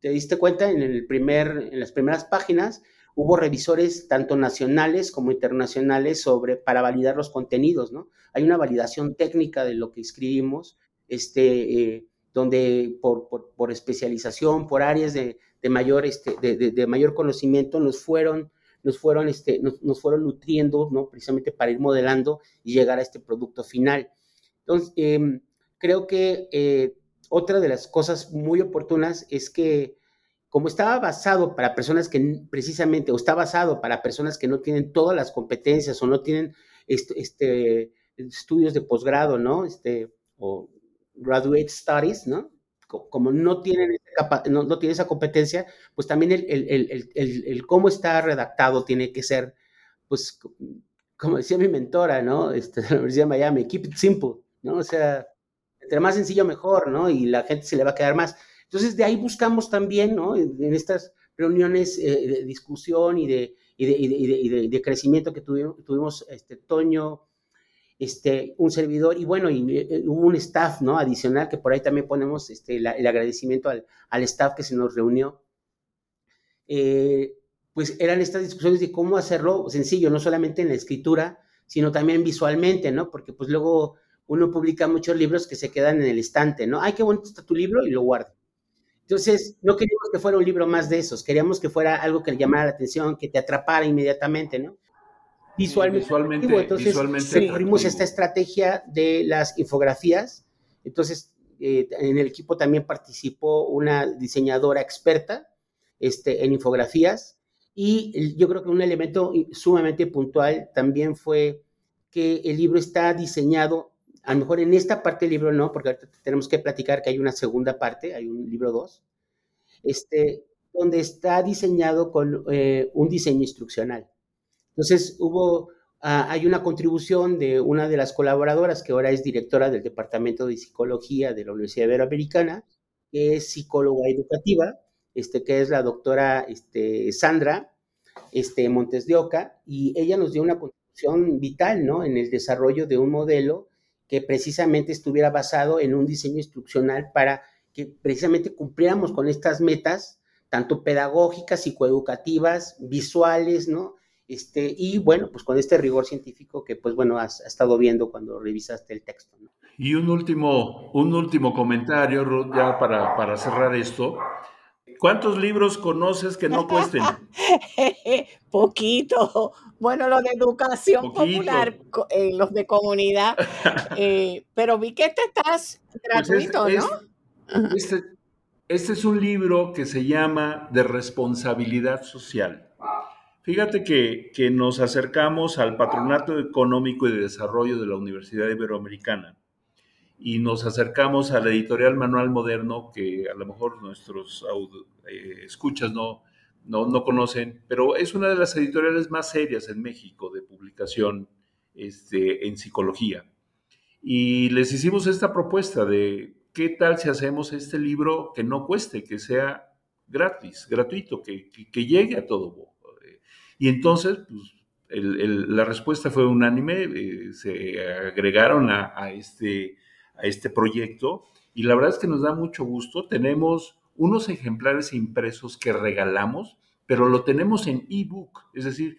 te diste cuenta, en, el primer, en las primeras páginas hubo revisores tanto nacionales como internacionales sobre, para validar los contenidos, ¿no? Hay una validación técnica de lo que escribimos, este, eh, donde por, por, especialización, por áreas de, de mayor, este, de, de, mayor conocimiento, nos fueron, nos fueron, este, nos, fueron nutriendo, ¿no? Precisamente para ir modelando y llegar a este producto final. Entonces, em, creo que eh, otra de las cosas muy oportunas es que como estaba basado para personas que precisamente, o está basado para personas que no tienen todas las competencias o no tienen este, este estudios de posgrado, ¿no? Este, o graduate studies, ¿no? Como no tienen, no, no tienen esa competencia, pues también el, el, el, el, cómo está redactado tiene que ser pues, como decía mi mentora, ¿no? Este, de la Universidad de Miami, keep it simple, ¿no? O sea, entre más sencillo mejor, ¿no? Y la gente se le va a quedar más. Entonces, de ahí buscamos también, ¿no? En, estas reuniones eh, de discusión y de, y de, y de, crecimiento que tuvimos, tuvimos este, Toño, este, un servidor y bueno, y, eh, hubo un staff, ¿no? Adicional, que por ahí también ponemos este, el agradecimiento al, al, staff que se nos reunió. Eh, pues eran estas discusiones de cómo hacerlo sencillo, no solamente en la escritura, sino también visualmente, ¿no? Porque pues luego uno publica muchos libros que se quedan en el estante, ¿no? Ay, qué bonito está tu libro y lo guardo. Entonces, no queríamos que fuera un libro más de esos, queríamos que fuera algo que le llamara la atención, que te atrapara inmediatamente, ¿no? visualmente. visualmente Entonces, visualmente esta estrategia de las infografías. Entonces, eh, en el equipo también participó una diseñadora experta este, en infografías. Y yo creo que un elemento sumamente puntual también fue que el libro está diseñado, a lo mejor en esta parte del libro no, porque ahorita tenemos que platicar que hay una segunda parte, hay un libro 2, este, donde está diseñado con eh, un diseño instruccional. Entonces, hubo, ah, hay una contribución de una de las colaboradoras que ahora es directora del Departamento de Psicología de la Universidad Iberoamericana, que es psicóloga educativa, este, que es la doctora este, Sandra este, Montes de Oca, y ella nos dio una contribución vital, ¿no? En el desarrollo de un modelo que precisamente estuviera basado en un diseño instruccional para que precisamente cumpliéramos con estas metas, tanto pedagógicas, psicoeducativas, visuales, ¿no? Este, y bueno, pues con este rigor científico que pues bueno, has, estado viendo cuando revisaste el texto. Y un último, un último comentario, Ruth, ya para, para cerrar esto. ¿Cuántos libros conoces que no cuesten? Poquito. Bueno, los de educación popular, eh, los de comunidad. Eh, pero vi que este estás pues gratuito, ¿no? este, este es un libro que se llama De responsabilidad social. Fíjate que, nos acercamos al Patronato Económico y de Desarrollo de la Universidad Iberoamericana y nos acercamos a la editorial Manual Moderno, que a lo mejor nuestros eh, escuchas no, no, conocen, pero es una de las editoriales más serias en México de publicación este, en psicología. Y les hicimos esta propuesta de qué tal si hacemos este libro que no cueste, que sea gratis, gratuito, que, que llegue a todo y entonces, pues, la respuesta fue unánime, eh, se agregaron a, este, a este proyecto y la verdad es que nos da mucho gusto. Tenemos unos ejemplares impresos que regalamos, pero lo tenemos en ebook, es decir,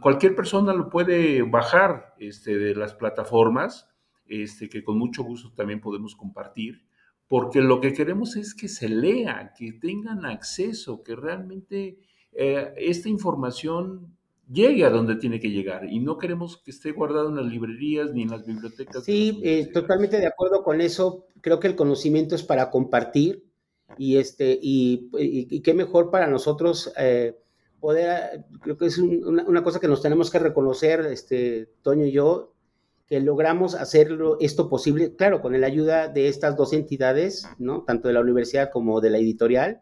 cualquier persona lo puede bajar este, de las plataformas, este, que con mucho gusto también podemos compartir, porque lo que queremos es que se lea, que tengan acceso, que realmente eh, esta información llegue a donde tiene que llegar y no queremos que esté guardado en las librerías ni en las bibliotecas. Sí, eh, totalmente de acuerdo con eso. Creo que el conocimiento es para compartir y este y, qué mejor para nosotros eh, poder. Creo que es una, cosa que nos tenemos que reconocer, este Toño y yo, que logramos hacerlo esto posible. Claro, con la ayuda de estas dos entidades, no, tanto de la universidad como de la editorial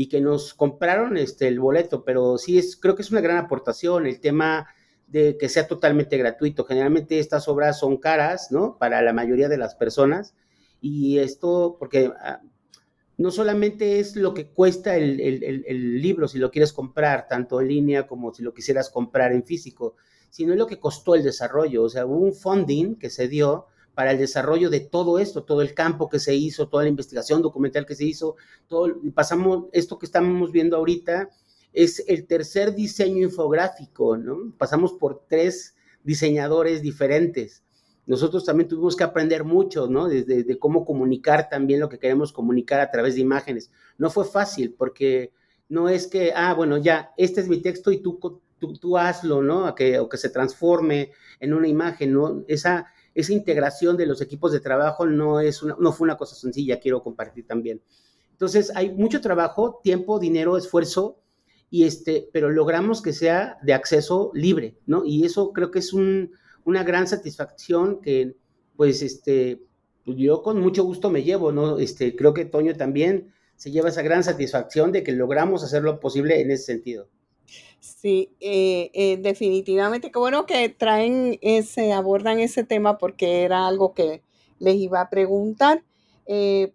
y que nos compraron este, el boleto, pero sí es, creo que es una gran aportación el tema de que sea totalmente gratuito. Generalmente estas obras son caras, ¿no? Para la mayoría de las personas y esto, porque ah, no solamente es lo que cuesta el, el, libro si lo quieres comprar, tanto en línea como si lo quisieras comprar en físico, sino es lo que costó el desarrollo. O sea, hubo un funding que se dio para el desarrollo de todo esto, todo el campo que se hizo, toda la investigación documental que se hizo, todo, pasamos, esto que estamos viendo ahorita es el tercer diseño infográfico, ¿no? Pasamos por tres diseñadores diferentes. Nosotros también tuvimos que aprender mucho, ¿no? Desde de, cómo comunicar también lo que queremos comunicar a través de imágenes. No fue fácil porque no es que, ah, bueno, ya, este es mi texto y tú, tú, tú hazlo, ¿no? que, o que se transforme en una imagen, ¿no? Esa, esa integración de los equipos de trabajo no, es no fue una cosa sencilla, quiero compartir también. Entonces, hay mucho trabajo, tiempo, dinero, esfuerzo, y este, pero logramos que sea de acceso libre, ¿no? Y eso creo que es una gran satisfacción que, pues, este, pues, yo con mucho gusto me llevo, ¿no? Este, creo que Toño también se lleva esa gran satisfacción de que logramos hacer lo posible en ese sentido. Sí, eh, eh, definitivamente, qué bueno que traen ese, abordan ese tema porque era algo que les iba a preguntar. Eh,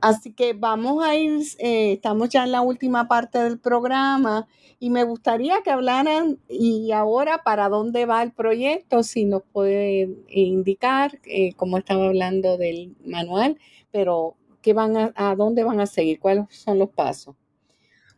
así que vamos a ir, estamos ya en la última parte del programa y me gustaría que hablaran y ahora para dónde va el proyecto, si nos puede indicar, como estaba hablando del manual, pero qué van a, a dónde van a seguir, cuáles son los pasos.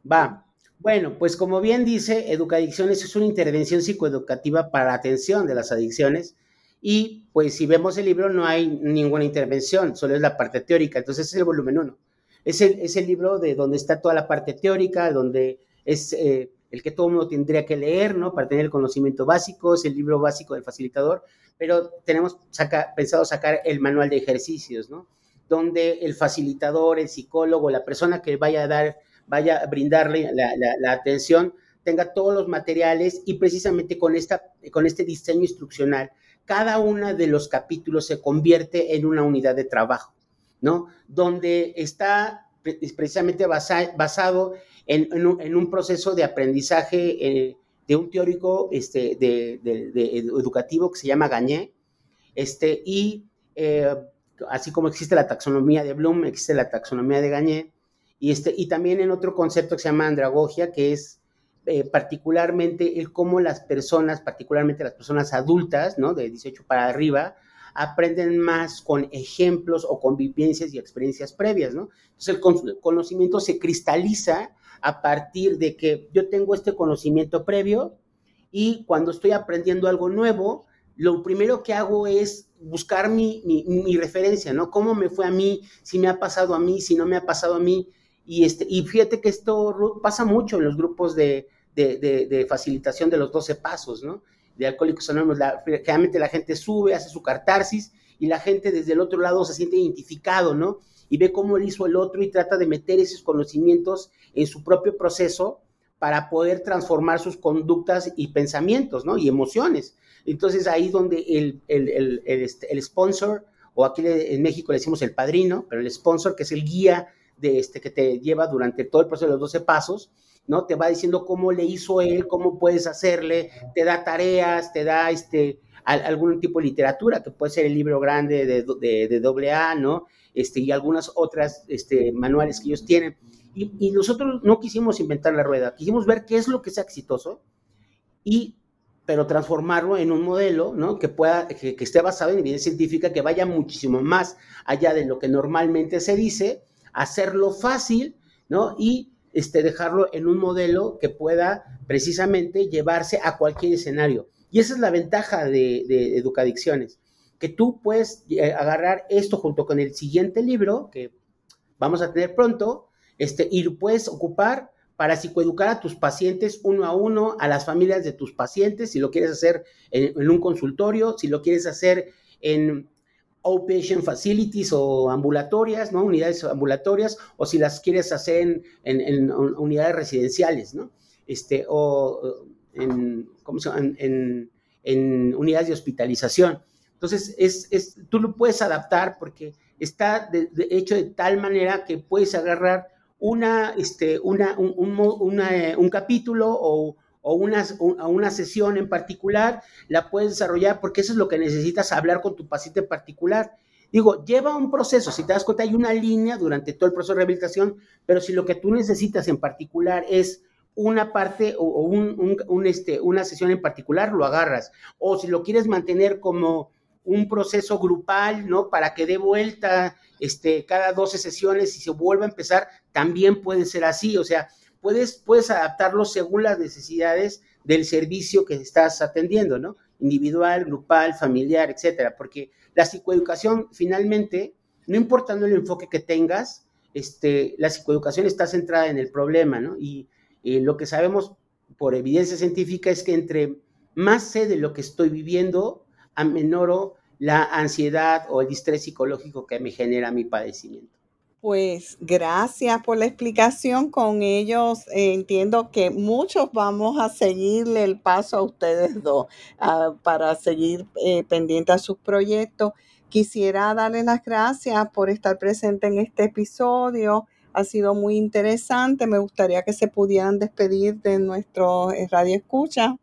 Va, bueno, pues como bien dice, Educadicciones es una intervención psicoeducativa para la atención de las adicciones y pues si vemos el libro no hay ninguna intervención, solo es la parte teórica, entonces es el volumen 1. Es el, es el libro de donde está toda la parte teórica, donde es eh, el que todo mundo tendría que leer, ¿no? Para tener el conocimiento básico, es el libro básico del facilitador, pero tenemos pensado sacar el manual de ejercicios, ¿no? Donde el facilitador, el psicólogo, la persona que vaya a dar vaya a brindarle la, atención, tenga todos los materiales y precisamente con, esta, con este diseño instruccional, cada uno de los capítulos se convierte en una unidad de trabajo, ¿no? Donde está precisamente basado en, un, proceso de aprendizaje eh, de un teórico este, de, educativo que se llama Gagné, este, y eh, así como existe la taxonomía de Bloom, existe la taxonomía de Gagné, y, este, y también en otro concepto que se llama andragogia, que es eh, particularmente el cómo las personas, particularmente las personas adultas, ¿no? De 18 para arriba, aprenden más con ejemplos o con vivencias y experiencias previas, ¿no? Entonces el conocimiento se cristaliza a partir de que yo tengo este conocimiento previo y cuando estoy aprendiendo algo nuevo, lo primero que hago es buscar mi, mi, mi referencia, ¿no? ¿Cómo me fue a mí? Si me ha pasado a mí, si no me ha pasado a mí y, este, y fíjate que esto pasa mucho en los grupos de, facilitación de los 12 pasos, ¿no? De Alcohólicos Anónimos. La, generalmente la gente sube, hace su cartarsis y la gente desde el otro lado se siente identificado, ¿no? Y ve cómo lo hizo el otro y trata de meter esos conocimientos en su propio proceso para poder transformar sus conductas y pensamientos, ¿no? Y emociones. Entonces ahí donde el, el, el, el este, sponsor, o aquí en México le decimos el padrino, pero el sponsor, que es el guía de este, que te lleva durante todo el proceso de los 12 pasos, ¿no? Te va diciendo cómo le hizo él, cómo puedes hacerle, te da tareas, te da este, algún tipo de literatura, que puede ser el libro grande de, de, de AA, ¿no? Este, y algunas otras este, manuales que ellos tienen. Y, nosotros no quisimos inventar la rueda, quisimos ver qué es lo que sea exitoso y pero transformarlo en un modelo, ¿no? Que pueda, que, que esté basado en evidencia científica, que vaya muchísimo más allá de lo que normalmente se dice, hacerlo fácil, ¿no? Y este, dejarlo en un modelo que pueda precisamente llevarse a cualquier escenario. Y esa es la ventaja de, de Educadicciones, que tú puedes eh, agarrar esto junto con el siguiente libro que vamos a tener pronto, este, y lo puedes ocupar para psicoeducar a tus pacientes uno a uno, a las familias de tus pacientes, si lo quieres hacer en un consultorio, si lo quieres hacer en, outpatient facilities o ambulatorias, ¿no? Unidades ambulatorias, o si las quieres hacer en, unidades residenciales, ¿no? Este, o en, ¿cómo se llama? En, unidades de hospitalización. Entonces, es, es, tú lo puedes adaptar porque está hecho de tal manera que puedes agarrar una, este, una, un, un capítulo o o una, una sesión en particular, la puedes desarrollar porque eso es lo que necesitas hablar con tu paciente en particular. Digo, lleva un proceso, si te das cuenta hay una línea durante todo el proceso de rehabilitación, pero si lo que tú necesitas en particular es una parte o, un, este, una sesión en particular, lo agarras. O si lo quieres mantener como un proceso grupal, ¿no? Para que dé vuelta este, cada 12 sesiones y se vuelva a empezar, también puede ser así. O sea, puedes, puedes adaptarlo según las necesidades del servicio que estás atendiendo, ¿no? Individual, grupal, familiar, etcétera, porque la psicoeducación finalmente, no importando el enfoque que tengas, este, la psicoeducación está centrada en el problema, ¿no? Y, lo que sabemos por evidencia científica es que entre más sé de lo que estoy viviendo, amenoro la ansiedad o el estrés psicológico que me genera mi padecimiento. Pues gracias por la explicación. Con ellos eh, entiendo que muchos vamos a seguirle el paso a ustedes dos ah, para seguir eh, pendientes a sus proyectos. Quisiera darles las gracias por estar presente en este episodio Ha sido muy interesante. Me gustaría que se pudieran despedir de nuestro eh, radio escucha.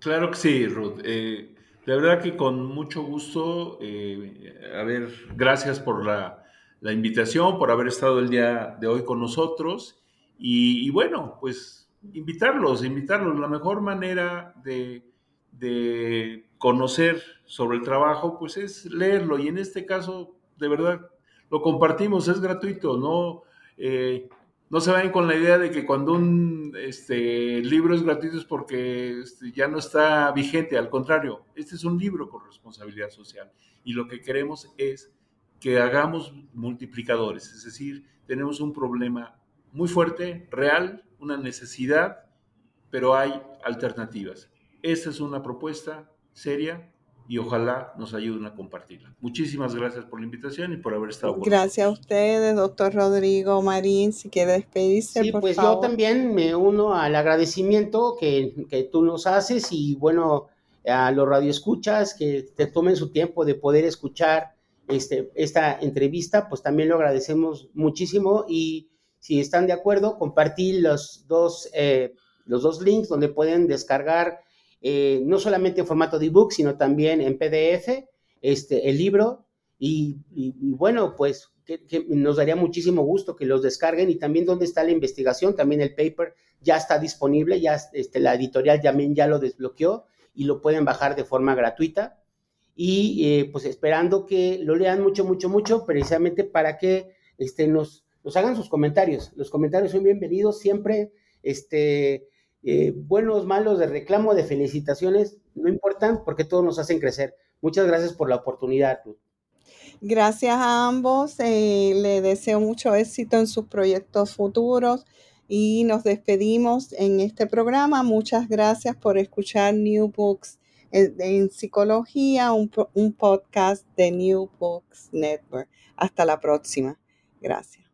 Claro que sí, Ruth. Eh, de verdad que con mucho gusto. Eh, a ver, gracias por la, la, invitación, por haber estado el día de hoy con nosotros. Y, bueno, pues invitarlos, invitarlos. La mejor manera de, de conocer sobre el trabajo, pues es leerlo. Y en este caso, de verdad, lo compartimos, es gratuito, no, eh, no se vayan con la idea de que cuando un este, libro es gratuito es porque este, ya no está vigente, al contrario, este es un libro con responsabilidad social y lo que queremos es que hagamos multiplicadores, es decir, tenemos un problema muy fuerte, real, una necesidad, pero hay alternativas. Esta es una propuesta seria y ojalá nos ayuden a compartirla. Muchísimas gracias por la invitación y por haber estado con Gracias a ustedes, doctor Rodrigo Marín, si quiere despedirse. Sí, pues yo también me uno al agradecimiento que, que, tú nos haces y bueno, a los radioescuchas que te tomen su tiempo de poder escuchar este, esta entrevista, pues también lo agradecemos muchísimo y si están de acuerdo, compartir los dos, eh, los dos links donde pueden descargar eh, no solamente en formato de ebook, sino también en PDF, este, el libro. Y, bueno, pues que, nos daría muchísimo gusto que los descarguen y también dónde está la investigación, también el paper ya está disponible, ya este, la editorial también ya lo desbloqueó y lo pueden bajar de forma gratuita. Y eh, pues esperando que lo lean mucho, mucho, mucho, precisamente para que este, nos, nos hagan sus comentarios. Los comentarios son bienvenidos siempre. Este, eh, buenos, malos, de reclamo, de felicitaciones, no importan porque todos nos hacen crecer. Muchas gracias por la oportunidad, Gracias a ambos. Eh, le deseo mucho éxito en sus proyectos futuros y nos despedimos en este programa. Muchas gracias por escuchar New Books en, Psicología, un, un podcast de New Books Network. Hasta la próxima. Gracias.